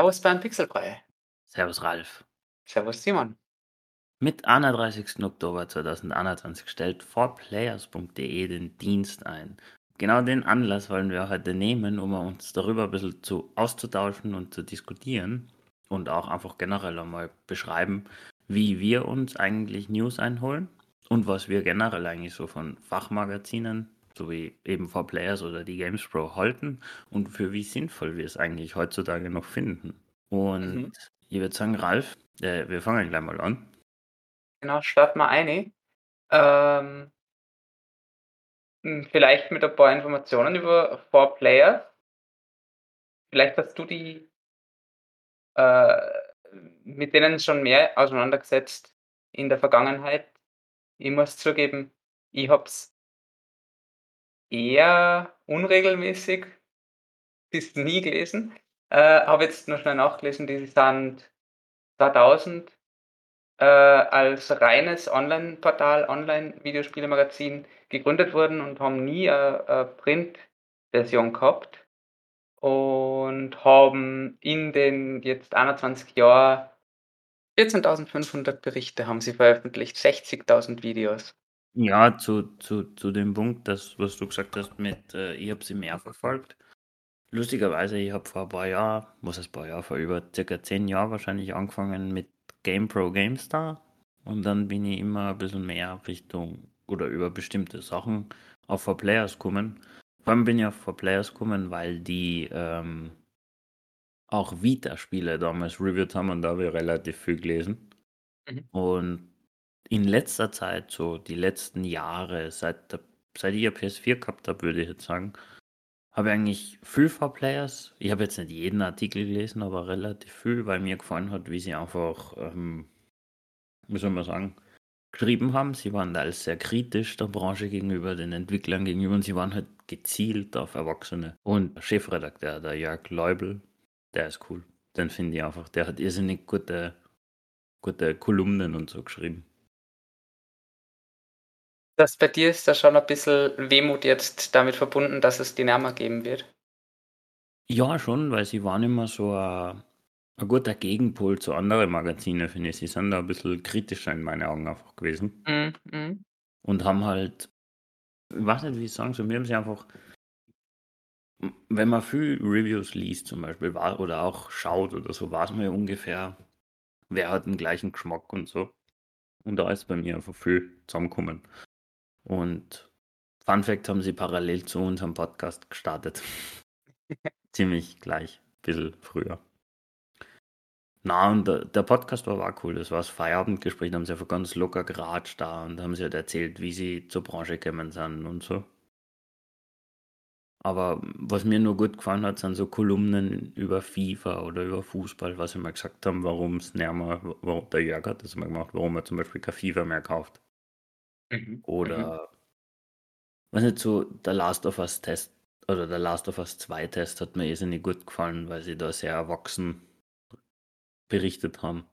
Servus beim Pixelbrei. Servus Ralf. Servus Simon. Mit 31. Oktober 2021 stellt 4players.de den Dienst ein. Genau den Anlass wollen wir heute nehmen, um uns darüber ein bisschen zu auszutauschen und zu diskutieren und auch einfach generell einmal beschreiben, wie wir uns eigentlich News einholen und was wir generell eigentlich so von Fachmagazinen, so wie eben 4Players oder die Games Pro halten und für wie sinnvoll wir es eigentlich heutzutage noch finden. Und Mhm. ich würde sagen, Ralf, äh, wir fangen gleich mal an. Genau, starten wir eine. Ähm, hm, vielleicht mit ein paar Informationen über Four Players. Vielleicht hast du die äh, mit denen schon mehr auseinandergesetzt in der Vergangenheit. Ich muss zugeben, ich habe es eher unregelmäßig bis nie gelesen. Äh, habe jetzt nur schnell nachgelesen, die sind 2000 äh, als reines Online-Portal, Online-Videospielemagazin gegründet wurden und haben nie eine, eine Print-Version gehabt und haben in den jetzt 21 Jahren 14.500 Berichte haben sie veröffentlicht, 60.000 Videos. Ja, zu, zu, zu dem Punkt, das, was du gesagt hast, mit, äh, ich habe sie mehr verfolgt. Lustigerweise, ich habe vor ein paar Jahren, was heißt ein paar Jahre, vor über circa zehn Jahren wahrscheinlich angefangen mit GamePro GameStar und dann bin ich immer ein bisschen mehr Richtung oder über bestimmte Sachen auf 4Players gekommen. Vor allem bin ich auf 4Players gekommen, weil die ähm, auch Vita-Spiele damals reviewed haben und da habe ich relativ viel gelesen. Mhm. Und in letzter Zeit, so die letzten Jahre, seit, der, seit ich eine PS4 gehabt habe, würde ich jetzt sagen, habe ich eigentlich viel 4Players. Ich habe jetzt nicht jeden Artikel gelesen, aber relativ viel, weil mir gefallen hat, wie sie einfach, ähm, wie soll man sagen, geschrieben haben. Sie waren da als sehr kritisch der Branche gegenüber, den Entwicklern gegenüber und sie waren halt gezielt auf Erwachsene. Und der Chefredakteur, der Jörg Leubel, der ist cool. Den finde ich einfach, der hat irrsinnig gute, gute Kolumnen und so geschrieben. Das bei dir ist da schon ein bisschen Wehmut jetzt damit verbunden, dass es die geben wird. Ja, schon, weil sie waren immer so ein, ein guter Gegenpol zu anderen Magazinen, finde ich. Sie sind da ein bisschen kritischer in meinen Augen einfach gewesen. Mhm. Mhm. Und haben halt, ich weiß nicht, wie ich sagen soll, wir haben sie einfach, wenn man viel Reviews liest zum Beispiel oder auch schaut oder so, weiß man ja ungefähr, wer hat den gleichen Geschmack und so. Und da ist bei mir einfach viel zusammengekommen. Und Fun Fact haben sie parallel zu unserem Podcast gestartet. Ziemlich gleich, ein bisschen früher. Na, und der, der Podcast war, war cool. Das war das Feierabendgespräch, da haben sie einfach ganz locker geratscht da und haben sie halt erzählt, wie sie zur Branche gekommen sind und so. Aber was mir nur gut gefallen hat, sind so Kolumnen über FIFA oder über Fußball, was sie mal gesagt haben, warum es näher der Jörg hat das mal gemacht, warum er zum Beispiel kein FIFA mehr kauft. Mhm. Mhm. Oder, weiß nicht, so der Last of Us Test oder der Last of Us 2 Test hat mir irrsinnig gut gefallen, weil sie da sehr erwachsen berichtet haben.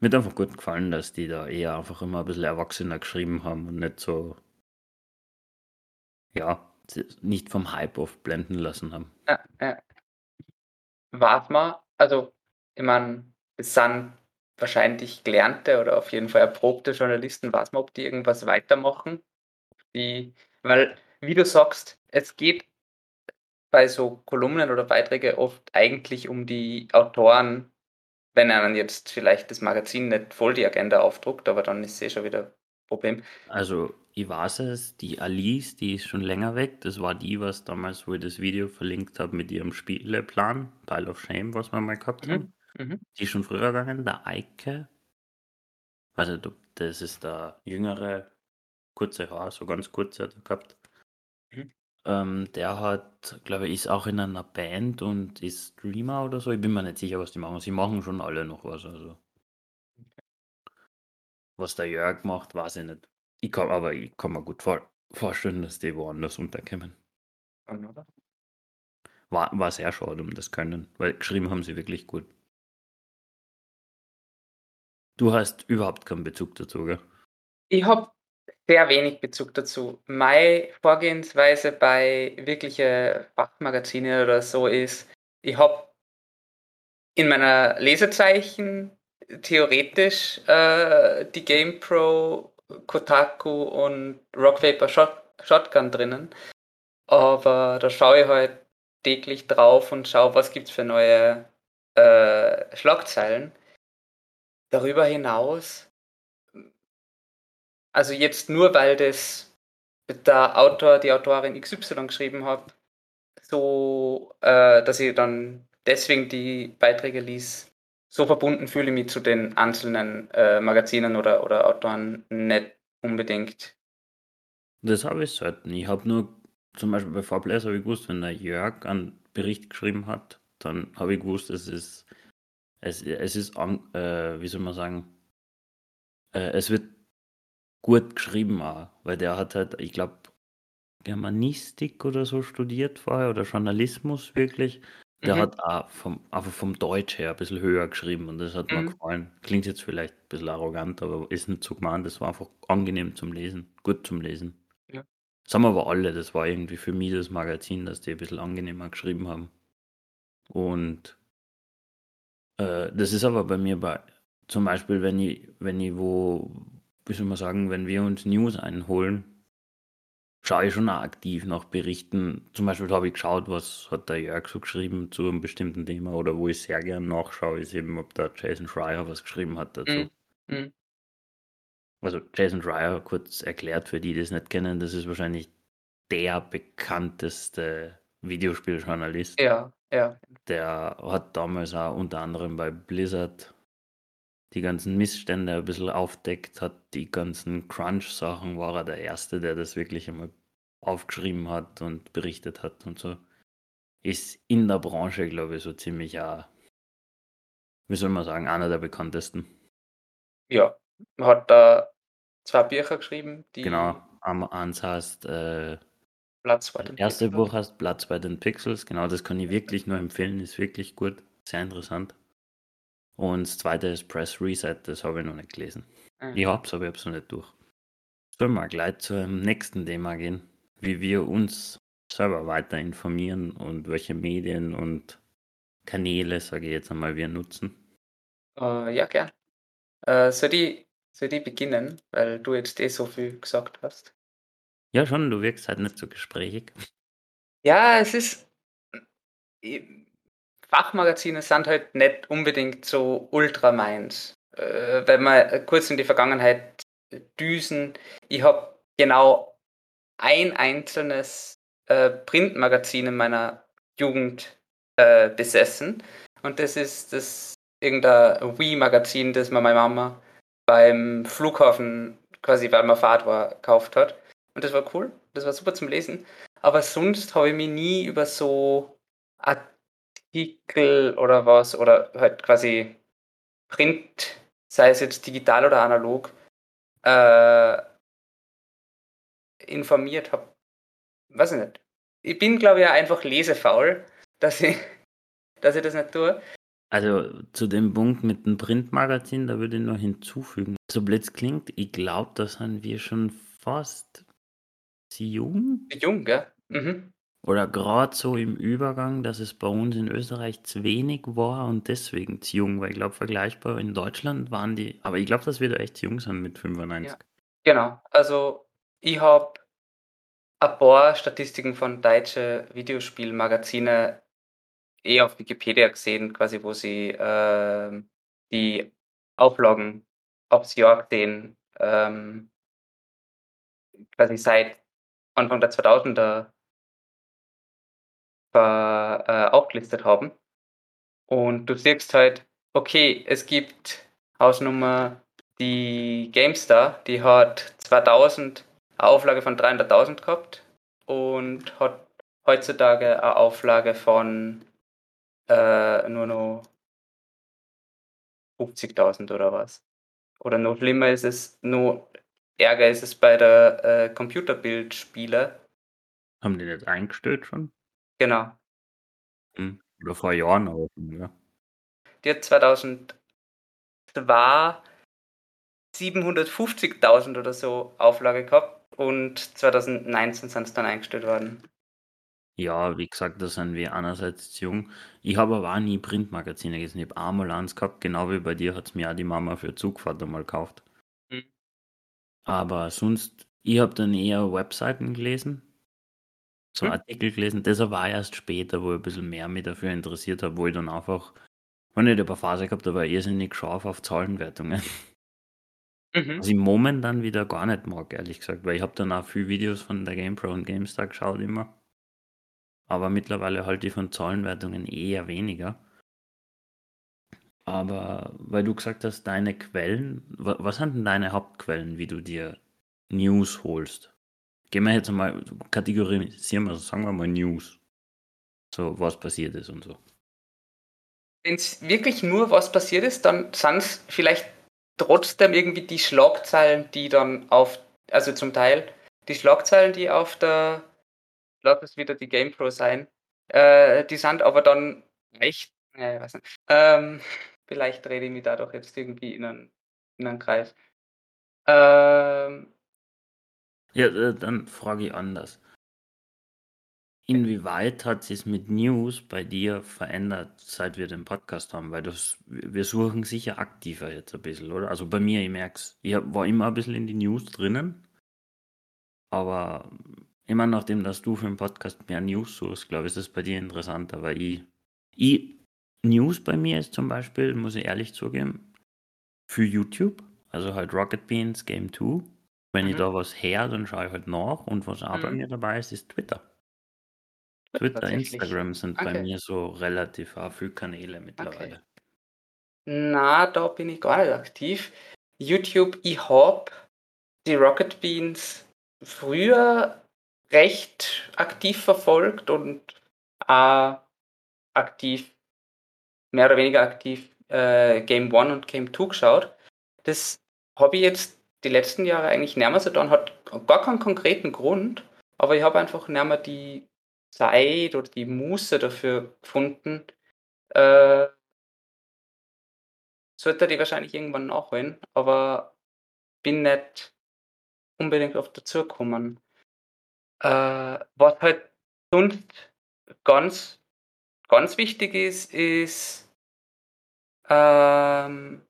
Mir hat einfach gut gefallen, dass die da eher einfach immer ein bisschen erwachsener geschrieben haben und nicht so, ja, nicht vom Hype oft blenden lassen haben. Ja, ja. Wart mal, also, ich meine, es sind wahrscheinlich gelernte oder auf jeden Fall erprobte Journalisten, weiß man, ob die irgendwas weitermachen. Die, weil, wie du sagst, es geht bei so Kolumnen oder Beiträge oft eigentlich um die Autoren, wenn einem jetzt vielleicht das Magazin nicht voll die Agenda aufdruckt, aber dann ist es eh schon wieder ein Problem. Also, ich weiß es, die Alice, die ist schon länger weg. Das war die, was damals, wo ich das Video verlinkt habe mit ihrem Spieleplan, Pile of Shame, was wir mal gehabt haben. Mhm. Mhm. Die ist schon früher gegangen, der Eike. Ob das ist der jüngere, kurze Haar, so ganz kurz hat er gehabt. Mhm. Ähm, der hat, glaube ich, ist auch in einer Band und ist Streamer oder so. Ich bin mir nicht sicher, was die machen. Sie machen schon alle noch was. Also. Was der Jörg macht, weiß ich nicht. Ich kann, aber ich kann mir gut vor, vorstellen, dass die woanders unterkommen. War, war sehr schade um das Können, weil geschrieben haben sie wirklich gut. Du hast überhaupt keinen Bezug dazu, gell? Ich habe sehr wenig Bezug dazu. Meine Vorgehensweise bei wirkliche Fachmagazine oder so ist, ich habe in meiner Lesezeichen theoretisch äh, die GamePro, Kotaku und Rockpaper Shot Shotgun drinnen. Aber da schaue ich halt täglich drauf und schaue, was gibt es für neue äh, Schlagzeilen. Darüber hinaus, also jetzt nur weil das der Autor, die Autorin XY geschrieben hat, so, äh, dass ich dann deswegen die Beiträge liest, so verbunden fühle ich mich zu den einzelnen äh, Magazinen oder, oder Autoren nicht unbedingt. Das habe ich selten. Ich habe nur, zum Beispiel bei ich gewusst, wenn der Jörg einen Bericht geschrieben hat, dann habe ich gewusst, es ist, es, es ist, äh, wie soll man sagen, äh, es wird gut geschrieben auch, weil der hat halt, ich glaube, Germanistik oder so studiert vorher oder Journalismus wirklich. Der mhm. hat auch vom, einfach vom Deutsch her ein bisschen höher geschrieben und das hat mhm. mir gefallen. Klingt jetzt vielleicht ein bisschen arrogant, aber ist nicht so gemeint. Das war einfach angenehm zum Lesen, gut zum Lesen. Ja. Das haben aber alle. Das war irgendwie für mich das Magazin, dass die ein bisschen angenehmer geschrieben haben. Und äh, das ist aber bei mir bei, zum Beispiel, wenn ich, wenn ich wo, wie soll man sagen, wenn wir uns News einholen, schaue ich schon auch aktiv nach Berichten. Zum Beispiel habe ich geschaut, was hat der Jörg so geschrieben zu einem bestimmten Thema oder wo ich sehr gern nachschaue, ist eben, ob der Jason Schreier was geschrieben hat dazu. Mhm. Also Jason Schreier, kurz erklärt für die, die das nicht kennen, das ist wahrscheinlich der bekannteste Videospieljournalist. Ja, ja. Der hat damals auch unter anderem bei Blizzard die ganzen Missstände ein bisschen aufdeckt hat, die ganzen Crunch-Sachen, war er der Erste, der das wirklich einmal aufgeschrieben hat und berichtet hat und so. Ist in der Branche, glaube ich, so ziemlich auch, wie soll man sagen, einer der bekanntesten. Ja, hat da zwei Bücher geschrieben, die. Genau, eins heißt äh, Platz bei den erste Pixels. Buch heißt Platz bei den Pixels, genau, das kann ich wirklich nur empfehlen, ist wirklich gut, sehr interessant. Und das zweite ist Press Reset, das habe ich noch nicht gelesen. Mhm. Ich habe es, aber ich habe es noch nicht durch. Sollen wir gleich zum nächsten Thema gehen, wie wir uns selber weiter informieren und welche Medien und Kanäle, sage ich jetzt einmal, wir nutzen? Uh, ja, gern. Uh, soll, ich, soll ich beginnen, weil du jetzt eh so viel gesagt hast? Ja, schon, du wirkst halt nicht so gesprächig. Ja, es ist. Fachmagazine sind halt nicht unbedingt so ultra meins. Äh, wenn wir kurz in die Vergangenheit düsen, ich habe genau ein einzelnes äh, Printmagazin in meiner Jugend äh, besessen und das ist das irgendein Wii-Magazin, das mir meine Mama beim Flughafen quasi, weil man Fahrt war, gekauft hat. Und das war cool, das war super zum Lesen. Aber sonst habe ich mich nie über so Artikel oder was oder halt quasi Print, sei es jetzt digital oder analog, äh, informiert habe. Weiß ich nicht. Ich bin, glaube ich, einfach lesefaul, dass ich, dass ich das nicht tue. Also zu dem Punkt mit dem Printmagazin, da würde ich noch hinzufügen. So blöd klingt, ich glaube, da sind wir schon fast jung. Jung, gell? Mhm. Oder gerade so im Übergang, dass es bei uns in Österreich zu wenig war und deswegen zu jung, weil ich glaube, vergleichbar in Deutschland waren die, aber ich glaube, dass wir da echt jung sind mit 95. Ja. Genau, also ich habe ein paar Statistiken von deutschen Videospielmagazine eh auf Wikipedia gesehen, quasi wo sie äh, die Auflagen aufs Jahr gesehen, ähm, quasi seit Anfang der 2000er äh, aufgelistet haben. Und du siehst halt, okay, es gibt Hausnummer die GameStar, die hat 2000 eine Auflage von 300.000 gehabt und hat heutzutage eine Auflage von äh, nur noch 50.000 oder was. Oder noch schlimmer ist es, noch ärger ist es bei der äh, Computerbildspiele. Haben die das eingestellt schon? Genau. Mhm. Oder vor Jahren auch schon, ja. Die hat 2002 750.000 oder so Auflage gehabt und 2019 sind es dann eingestellt worden. Ja, wie gesagt, da sind wir einerseits jung. Ich habe aber auch nie Printmagazine gelesen. Ich habe einmal eins gehabt, genau wie bei dir hat es mir auch die Mama für Zugfahrt einmal gekauft. Aber sonst, ich habe dann eher Webseiten gelesen, so Hm. Artikel gelesen. Das war erst später, wo ich ein bisschen mehr mich dafür interessiert habe, wo ich dann einfach, wenn ich eine Phase gehabt habe, war irrsinnig scharf auf Zahlenwertungen. Mhm. Was ich momentan wieder gar nicht mag, ehrlich gesagt, weil ich habe dann auch viele Videos von der GamePro und GameStar geschaut immer. Aber mittlerweile halte ich von Zahlenwertungen eher weniger. Aber weil du gesagt hast, deine Quellen, wa- was sind denn deine Hauptquellen, wie du dir News holst? Gehen wir jetzt mal, kategorisieren wir, sagen wir mal News. So, was passiert ist und so. Wenn es wirklich nur was passiert ist, dann sind es vielleicht trotzdem irgendwie die Schlagzeilen, die dann auf, also zum Teil die Schlagzeilen, die auf der, lass es wieder die GamePro sein, äh, die sind aber dann echt, äh, weiß nicht, ähm, vielleicht rede ich mich dadurch jetzt irgendwie in einen, in einen Kreis. Ähm, Ja, äh, dann frage ich anders. Inwieweit hat sich mit News bei dir verändert, seit wir den Podcast haben? Weil das, wir suchen sicher aktiver jetzt ein bisschen, oder? Also bei mir, ich merke es. Ich war immer ein bisschen in die News drinnen. Aber immer nachdem, dass du für den Podcast mehr News suchst, glaube ich, ist das bei dir interessanter, weil ich, ich News bei mir ist zum Beispiel, muss ich ehrlich zugeben, für YouTube, also halt Rocket Beans Game 2. Wenn ich Mhm. da was her, dann schaue ich halt nach und was auch bei Mhm. mir dabei ist, ist Twitter. Twitter. Instagram sind bei Okay. mir so relativ auch viele Kanäle mittlerweile. Na, da bin ich gar nicht aktiv. YouTube, ich hab die Rocket Beans früher recht aktiv verfolgt und auch aktiv, mehr oder weniger aktiv, äh, Game One und Game Two geschaut. Das habe ich jetzt die letzten Jahre eigentlich nicht mehr so getan, hat gar keinen konkreten Grund, aber ich habe einfach nicht mehr die Zeit oder die Muße dafür gefunden, äh, sollte die wahrscheinlich irgendwann nachholen, aber bin nicht unbedingt auf dazu gekommen. Äh, was halt sonst ganz, ganz wichtig ist, ist ähm,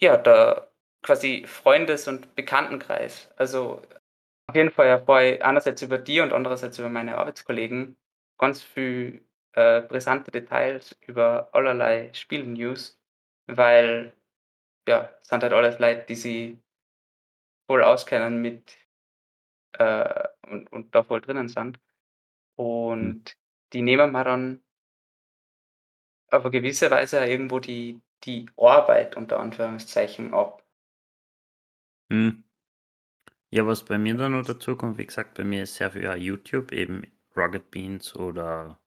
ja, der quasi Freundes- und Bekanntenkreis. Also auf jeden Fall erfahre ich einerseits über die und andererseits über meine Arbeitskollegen ganz viel äh, brisante Details über allerlei Spiel-News, weil ja, es sind halt alles Leute, die sich voll auskennen mit äh, und, und da voll drinnen sind. Und die nehmen wir dann auf eine gewisse Weise auch irgendwo die, die Arbeit unter Anführungszeichen ab. Hm. Ja, was bei mir dann noch dazu kommt, wie gesagt, bei mir ist sehr viel ja, YouTube, eben Rocket Beans oder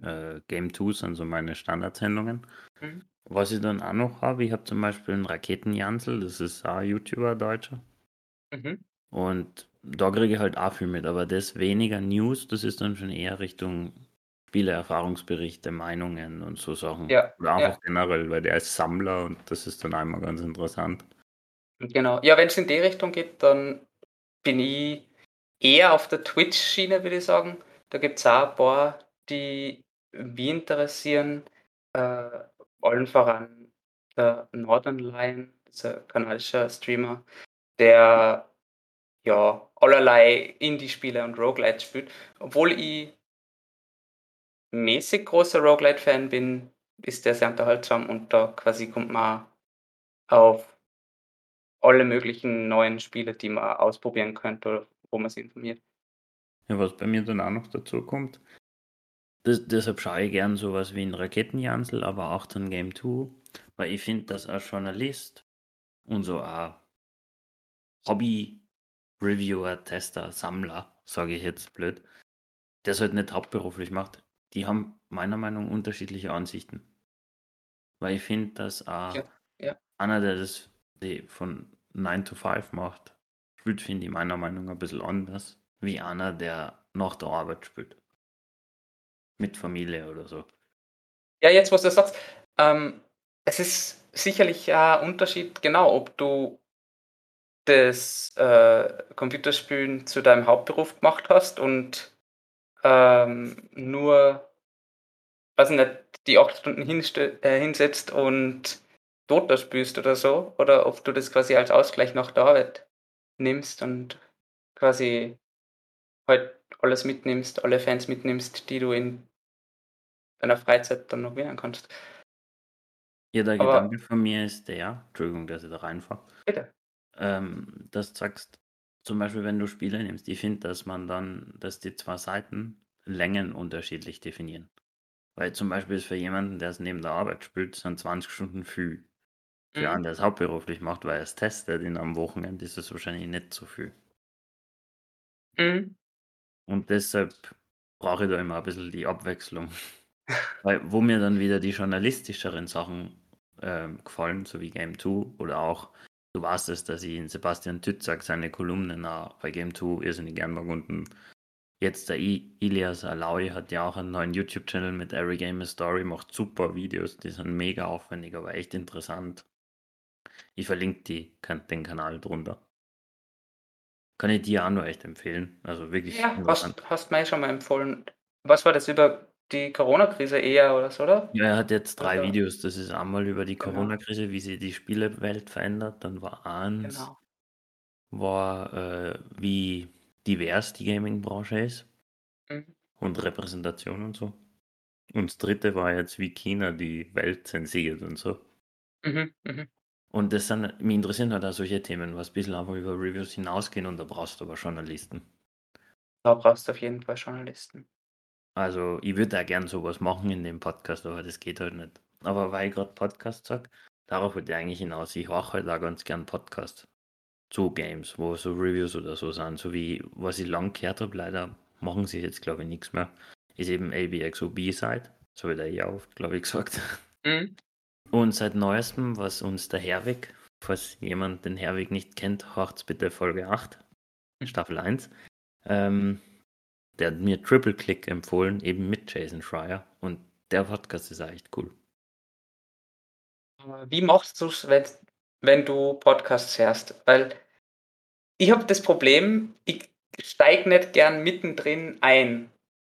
äh, Game 2 sind so meine Standardsendungen. Mhm. Was ich dann auch noch habe, ich habe zum Beispiel einen Raketenjansel, das ist auch ein YouTuber, Deutscher. Mhm. Und da kriege ich halt auch viel mit, aber das weniger News, das ist dann schon eher Richtung Spiele-Erfahrungsberichte, Meinungen und so Sachen. Ja, Oder einfach ja. generell, weil der ist Sammler und das ist dann einmal ganz interessant. Genau. Ja, wenn es in die Richtung geht, dann bin ich eher auf der Twitch-Schiene, würde ich sagen. Da gibt es auch ein paar, die mich interessieren. Äh, allen voran der Northern Lion, ein kanadischer Streamer, der ja allerlei Indie-Spiele und Roguelites spielt. Obwohl ich mäßig großer Roguelite-Fan bin, ist der sehr unterhaltsam und da quasi kommt man auf alle möglichen neuen Spiele, die man ausprobieren könnte oder wo man sich informiert. Ja, was bei mir dann auch noch dazu kommt, das, deshalb schaue ich gern sowas wie ein Raketenjansel, aber auch dann Game 2, weil ich finde, dass als Journalist und so ein Hobby-Reviewer, Tester, Sammler, sage ich jetzt blöd, der es halt nicht hauptberuflich macht, die haben meiner Meinung nach unterschiedliche Ansichten. Weil ich finde, dass auch Ja, ja. einer, der das von 9 to 5 macht, spielt, finde ich meiner Meinung nach ein bisschen anders, wie einer, der nach der Arbeit spielt. Mit Familie oder so. Ja, jetzt, was du sagst, ähm, es ist sicherlich ein Unterschied, genau, ob du das äh, Computerspielen zu deinem Hauptberuf gemacht hast und ähm, nur, weiß nicht, die acht Stunden äh, hinsetzt und Dota spielst oder so, oder ob du das quasi als Ausgleich nach der Arbeit nimmst und quasi halt alles mitnimmst, alle Fans mitnimmst, die du in deiner Freizeit dann noch gewinnen kannst. Ja, der Aber, Gedanke von mir ist der, Entschuldigung, dass ich da reinfahre. Bitte. Ähm, dass du sagst, zum Beispiel, wenn du Spiele nimmst, ich finde, dass man dann, dass die zwei Seiten Längen unterschiedlich definieren. Weil zum Beispiel ist für jemanden, der es neben der Arbeit spielt, sind 20 Stunden viel. Für mhm. einen, der es hauptberuflich macht, weil er es testet in einem Wochenende, ist es wahrscheinlich nicht so viel. Mhm. Und deshalb brauche ich da immer ein bisschen die Abwechslung. weil, wo mir dann wieder die journalistischeren Sachen äh, gefallen, so wie Game 2 oder auch Du weißt es, dass ich in Sebastian Tützak seine Kolumnen auch bei Game 2 irrsinnig gern mag und jetzt der I Ilias Alaui hat ja auch einen neuen YouTube-Channel mit Every Game a Story, macht super Videos, die sind mega aufwendig, aber echt interessant. Ich verlinke die, den Kanal drunter. Kann ich dir auch nur echt empfehlen. Also wirklich. Ja, hast, hast mir schon mal empfohlen. Was war das über die Corona-Krise eher oder so, oder? Ja, er hat jetzt drei oder? Videos. Das ist einmal über die genau. Corona-Krise, wie sie die Spielewelt verändert. Dann war eins, genau. war äh, wie divers die Gaming-Branche ist mhm. und Repräsentation und so. Und das dritte war jetzt, wie China die Welt zensiert und so. Mhm, mh. Und das sind, mich interessieren halt auch solche Themen, was ein bisschen einfach über Reviews hinausgehen und da brauchst du aber Journalisten. Da brauchst du auf jeden Fall Journalisten. Also, ich würde auch gern sowas machen in dem Podcast, aber das geht halt nicht. Aber weil ich gerade Podcast sage, darauf würde ich eigentlich hinaus. Ich mache halt auch ganz gern Podcast zu Games, wo so Reviews oder so sind. So wie, was ich lang gehört habe, leider machen sie jetzt, glaube ich, nichts mehr. Ist eben ABXO B-Side. So wird er ja oft, glaube ich, gesagt. Mhm. Und seit neuestem, was uns der Herwig, falls jemand den Herwig nicht kennt, hört bitte Folge 8, Staffel 1. Ähm, der hat mir Triple Click empfohlen, eben mit Jason Schreier. Und der Podcast ist echt cool. Wie machst du es, wenn, wenn du Podcasts hörst? Weil ich habe das Problem, ich steige nicht gern mittendrin ein.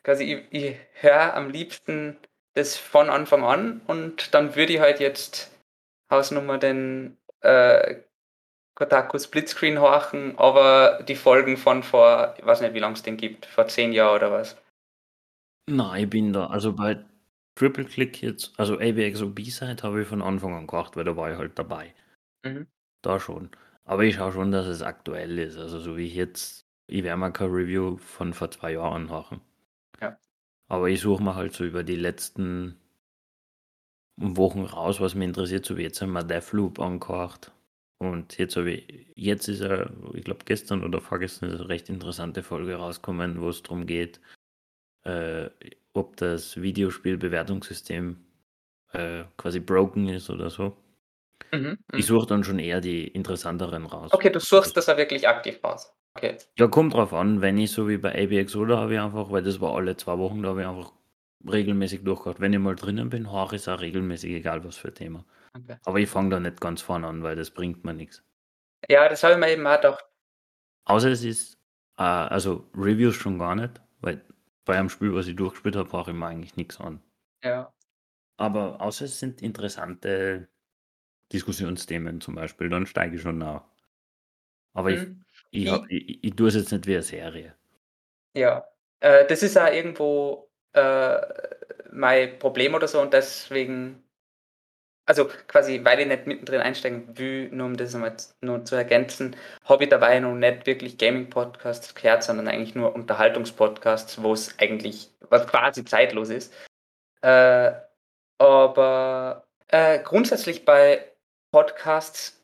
Also ich, ich höre am liebsten das von Anfang an und dann würde ich halt jetzt Hausnummer den äh, Kotaku Splitscreen horchen, aber die Folgen von vor, ich weiß nicht, wie lange es den gibt, vor zehn Jahren oder was? Nein, ich bin da, also bei Triple Click jetzt, also ABXO B-Side habe ich von Anfang an gedacht, weil da war ich halt dabei. Mhm. Da schon. Aber ich schaue schon, dass es aktuell ist. Also so wie ich jetzt, ich werde mal kein Review von vor zwei Jahren machen. Ja. Aber ich suche mal halt so über die letzten Wochen raus, was mich interessiert, so wie jetzt haben wir Deathloop angehört. Und jetzt habe ich, jetzt ist er, ich glaube gestern oder vorgestern ist eine recht interessante Folge rausgekommen, wo es darum geht, äh, ob das Videospielbewertungssystem äh, quasi broken ist oder so. Mhm, ich mhm. suche dann schon eher die interessanteren raus. Okay, du suchst das ja wirklich aktiv raus. Okay. Ja, kommt drauf an, wenn ich so wie bei ABX oder habe ich einfach, weil das war alle zwei Wochen, da habe ich einfach regelmäßig durchgehört. Wenn ich mal drinnen bin, höre ich es auch regelmäßig, egal was für Thema. Okay. Aber ich fange da nicht ganz vorne an, weil das bringt mir nichts. Ja, das habe ich mir eben auch gedacht. Außer es ist, äh, also Reviews schon gar nicht, weil bei einem Spiel, was ich durchgespielt habe, brauche ich mir eigentlich nichts an. Ja. Aber außer es sind interessante Diskussionsthemen zum Beispiel, dann steige ich schon nach. Aber hm. ich, ich, ich, ich, ich tue es jetzt nicht wie eine Serie. Ja, äh, das ist auch irgendwo äh, mein Problem oder so und deswegen also quasi, weil ich nicht mittendrin einsteigen will, nur um das nochmal nur zu ergänzen, habe ich dabei noch nicht wirklich Gaming-Podcasts gehört, sondern eigentlich nur Unterhaltungspodcasts, wo es eigentlich, was quasi zeitlos ist. Äh, aber äh, grundsätzlich bei Podcasts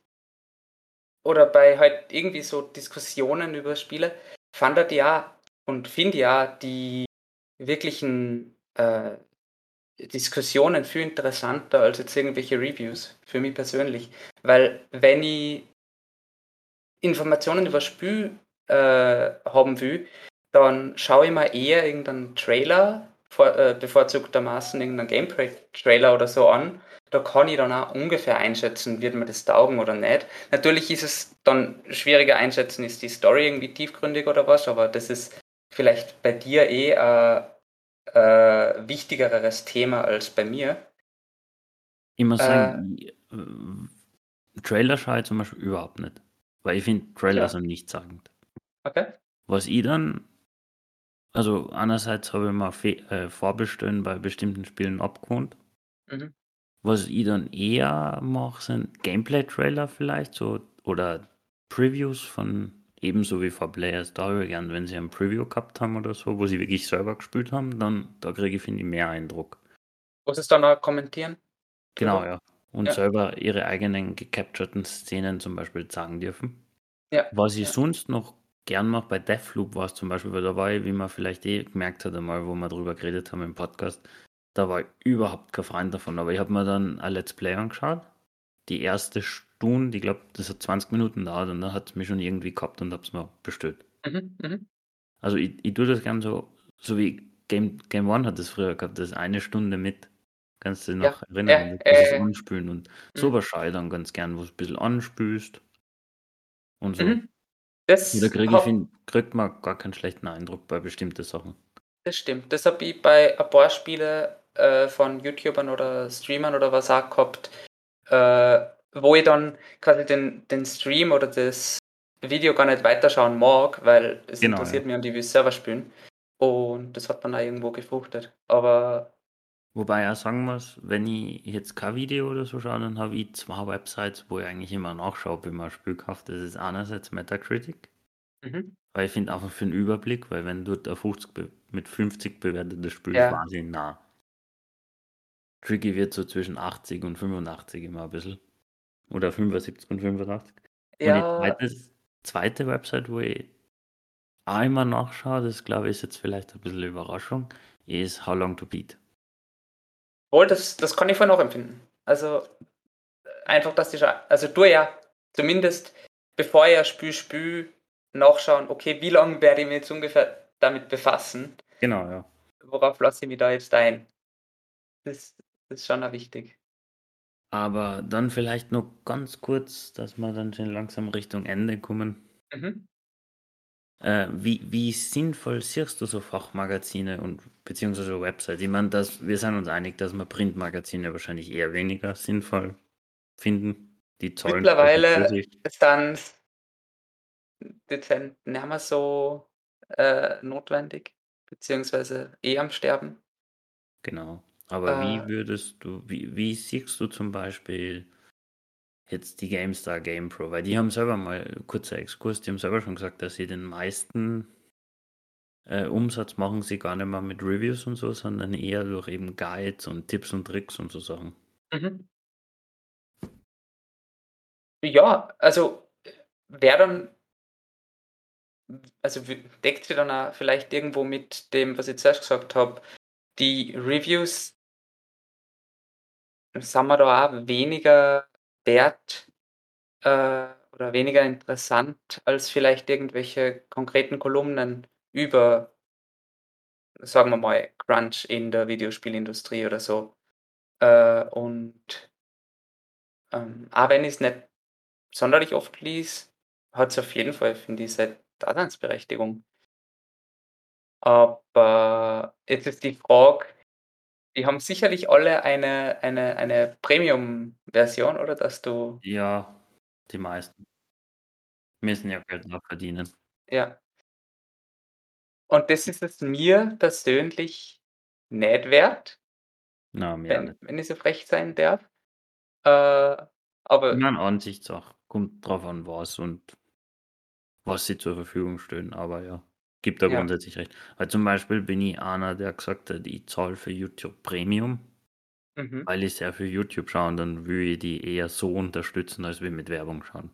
oder bei halt irgendwie so Diskussionen über Spiele, fand ich ja und finde ja die wirklichen äh, Diskussionen viel interessanter als jetzt irgendwelche Reviews, für mich persönlich. Weil wenn ich Informationen über Spiel äh, haben will, dann schaue ich mir eher irgendeinen Trailer, vor, äh, bevorzugtermaßen irgendeinen Gameplay-Trailer oder so an. Da kann ich dann auch ungefähr einschätzen, wird mir das taugen oder nicht. Natürlich ist es dann schwieriger einschätzen, ist die Story irgendwie tiefgründig oder was, aber das ist vielleicht bei dir eh ein äh, wichtigeres Thema als bei mir. Ich muss sagen, äh, Trailer schaue ich zum Beispiel überhaupt nicht. Weil ich finde, Trailer ja. sind nichtssagend. Okay. Was ich dann, also einerseits habe ich mal äh, Vorbestellen bei bestimmten Spielen abgewohnt. Mhm. Was ich dann eher mache, sind Gameplay-Trailer vielleicht, so oder Previews von ebenso wie vor Players da habe ich gern, wenn sie ein Preview gehabt haben oder so, wo sie wirklich selber gespielt haben, dann da kriege ich, finde ich, mehr Eindruck. Was ist dann auch kommentieren? Genau, ja. Und ja. selber ihre eigenen gecapturten Szenen zum Beispiel zeigen dürfen. Ja. Was ich ja. sonst noch gern mache bei Deathloop war es zum Beispiel, weil da war ich, wie man vielleicht eh gemerkt hat, einmal, wo wir drüber geredet haben im Podcast, da war ich überhaupt kein Freund davon. Aber ich habe mir dann ein Let's Play angeschaut. Die erste Stunde, ich glaube, das hat 20 Minuten gedauert und dann hat es mich schon irgendwie gehabt und habe es mir bestellt. Mhm, mhm. Also ich, ich tue das gern so, so wie Game, Game One hat es früher gehabt, das eine Stunde mit Kannst du dich noch Ja, erinnern, äh, dieses äh, Anspülen und mhm. sowas schaue ich dann ganz gern, wo du ein bisschen anspülst und so. Mhm. Da Das kriege ich, hab, kriegt man gar keinen schlechten Eindruck bei bestimmten Sachen. das stimmt. Das habe ich bei ein paar Spiele äh, von YouTubern oder Streamern oder was auch gehabt, äh, wo ich dann quasi den, den Stream oder das Video gar nicht weiterschauen mag, weil es Genau, interessiert ja. mich und ich will selber spielen. Und das hat dann auch irgendwo gefruchtet. Aber Wobei auch sagen muss, wenn ich jetzt kein Video oder so schaue, dann habe ich zwei Websites, wo ich eigentlich immer nachschaue, ich mal ein Spiel kaufe. Das ist einerseits Metacritic, mhm. weil ich finde einfach für den Überblick, weil wenn dort ein 50 be- mit 50 bewertetes Spiel Ja. ist, weiß ich, na. Tricky wird so zwischen 80 und 85 immer ein bisschen. Oder 75 und 85. Und die ja, zweite, zweite Website, wo ich auch immer nachschaue, das glaube ich ist jetzt vielleicht ein bisschen Überraschung, ist How Long to Beat. wohl, das, das kann ich voll nachempfinden. Also einfach, dass die also du ja zumindest bevor ich Spiel spiele, nachschauen, okay, wie lange werde ich mich jetzt ungefähr damit befassen, Genau, ja. worauf lasse ich mich da jetzt ein. Das, das ist schon auch wichtig. Aber dann vielleicht noch ganz kurz, dass wir dann schon langsam Richtung Ende kommen. Mhm. Äh, wie, wie sinnvoll siehst du so Fachmagazine und beziehungsweise Websites? Ich meine, dass, wir sind uns einig, dass wir Printmagazine wahrscheinlich eher weniger sinnvoll finden. Die zahlen Mittlerweile sich. sind dezent nicht mehr so äh, notwendig, beziehungsweise eh am Sterben. Genau. Aber wie Äh, würdest du, wie, wie siehst du zum Beispiel jetzt die GameStar Game Pro? Weil die haben selber mal, kurzer Exkurs, die haben selber schon gesagt, dass sie den meisten äh, Umsatz machen sie gar nicht mehr mit Reviews und so, sondern eher durch eben Guides und Tipps und Tricks und so Sachen. mhm. Ja, also wäre dann, also deckt sich dann auch vielleicht irgendwo mit dem, was ich zuerst gesagt habe, die Reviews, sind wir da auch weniger wert äh, oder weniger interessant als vielleicht irgendwelche konkreten Kolumnen über, sagen wir mal, Crunch in der Videospielindustrie oder so. Äh, und ähm, auch wenn ich es nicht sonderlich oft lies, hat es auf jeden Fall, finde ich, seine Daseinsberechtigung. Aber jetzt ist die Frage, die haben sicherlich alle eine, eine, eine Premium-Version, oder dass du, Ja, die meisten müssen ja Geld noch verdienen. ja. Und das ist es mir persönlich nicht wert, Na, mir wenn, nicht. wenn ich so frech sein darf. Äh, aber meine, Ansichtssache. Kommt drauf an, was und was sie zur Verfügung stellen. Aber ja, gibt da ja, grundsätzlich recht. Weil zum Beispiel bin ich einer, der gesagt hat, ich zahle für YouTube Premium, mhm. weil ich sehr für YouTube schaue und dann will ich die eher so unterstützen, als wir mit Werbung schauen.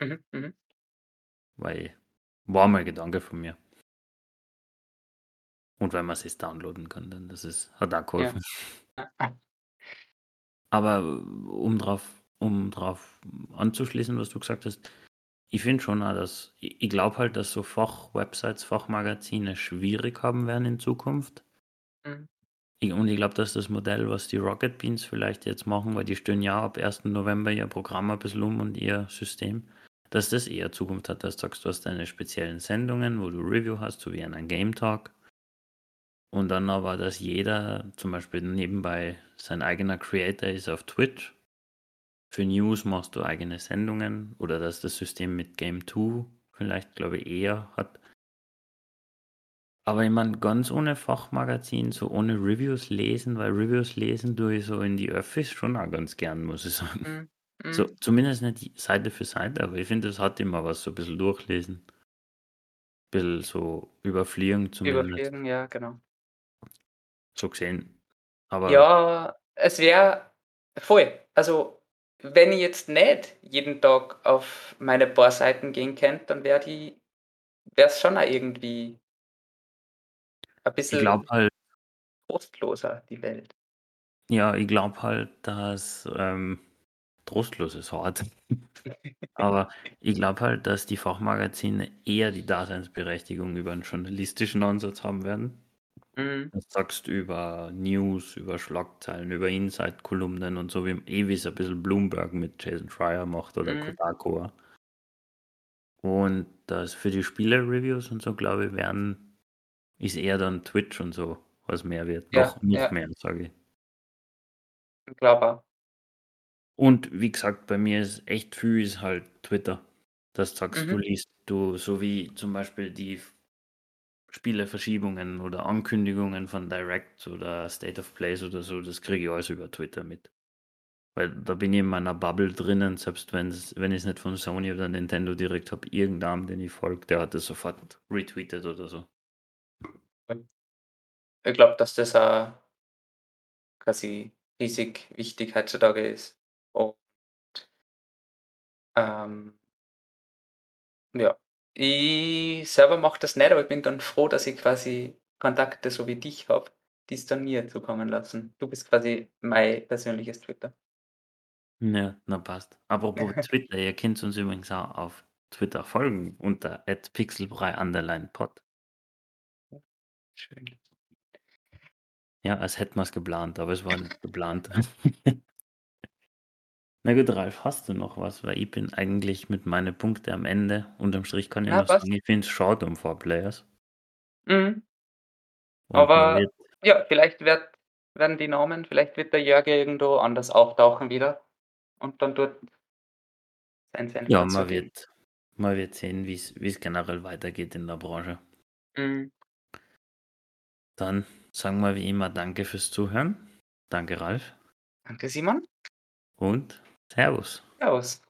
Mhm. Mhm. Weil war mal ein Gedanke von mir. Und weil man es jetzt downloaden kann, dann das ist, hat auch geholfen. Ja. Aber um drauf, um drauf anzuschließen, was du gesagt hast, ich finde schon auch, dass ich, glaube halt, dass so Fachwebsites, Fachmagazine schwierig haben werden in Zukunft. Mhm. Ich, und ich glaube, dass das Modell, was die Rocket Beans vielleicht jetzt machen, weil die stellen ja ab 1. November ihr Programm ein bisschen um und ihr System, dass das eher Zukunft hat, dass du sagst, du hast deine speziellen Sendungen, wo du Review hast, so wie einen Game Talk. Und dann aber, dass jeder zum Beispiel nebenbei sein eigener Creator ist auf Twitch. Für News machst du eigene Sendungen oder dass das System mit Game 2 vielleicht, glaube ich, eher hat. Aber ich meine, ganz ohne Fachmagazin, so ohne Reviews lesen, weil Reviews lesen tue ich so in die Öffis schon auch ganz gern, muss ich sagen. Mhm. So, Mhm. zumindest nicht Seite für Seite, aber ich finde, das hat immer was, so ein bisschen durchlesen. Ein bisschen so überfliegen zumindest. Überfliegen, ja, genau. So gesehen. Aber Ja, es wäre voll. Also, wenn ich jetzt nicht jeden Tag auf meine paar Seiten gehen könnte, dann wäre die wäre es schon auch irgendwie ein ich glaube bisschen halt, trostloser, die Welt. ja, ich glaube halt, dass ähm, trostlos ist hart. Aber ich glaube halt, dass die Fachmagazine eher die Daseinsberechtigung über einen journalistischen Ansatz haben werden. Mhm. Das sagst über News, über Schlagzeilen, über Inside-Kolumnen und so, wie eh wie es ein bisschen Bloomberg mit Jason Schreier macht oder Mhm. Kotaku. Und das für die Spiele-Reviews und so, glaube ich, werden, ist eher dann Twitch und so, was mehr wird. Ja, Noch nicht ja. mehr, sage ich. Ich glaube. Und wie gesagt, bei mir ist echt viel ist halt Twitter. Das sagst du, Mhm. liest du, so wie zum Beispiel die Spieleverschiebungen oder Ankündigungen von Direct oder State of Plays oder so, das kriege ich alles über Twitter mit. Weil da bin ich in meiner Bubble drinnen, selbst wenn's, wenn ich es nicht von Sony oder Nintendo direkt habe, irgendeinem, den ich folge, der hat das sofort retweetet oder so. Ich glaube, dass das auch quasi riesig wichtig heutzutage ist. Und ähm, ja, ich selber mache das nicht, aber ich bin dann froh, dass ich quasi Kontakte so wie dich habe, die es dann mir zukommen lassen. Du bist quasi mein persönliches Twitter. Ja, na passt. Apropos Twitter, ihr könnt uns übrigens auch auf Twitter folgen unter pixelbrei underline pod. Schön. Ja, als hätten wir es geplant, aber es war nicht geplant. Na gut, Ralf, hast du noch was? Weil ich bin eigentlich mit meinen Punkten am Ende. Unterm Strich kann ich Ja, nur passt. sagen, ich finde es schade um Four Players. Mhm. Aber wird, ja, vielleicht wird, werden die Namen, vielleicht wird der Jörg irgendwo anders auftauchen wieder und dann dort sein Senf ja, man wird, man wird sehen, wie es wie es generell weitergeht in der Branche. Mhm. Dann sagen wir wie immer Danke fürs Zuhören. Danke, Ralf. Danke, Simon. Und Servus. Servus.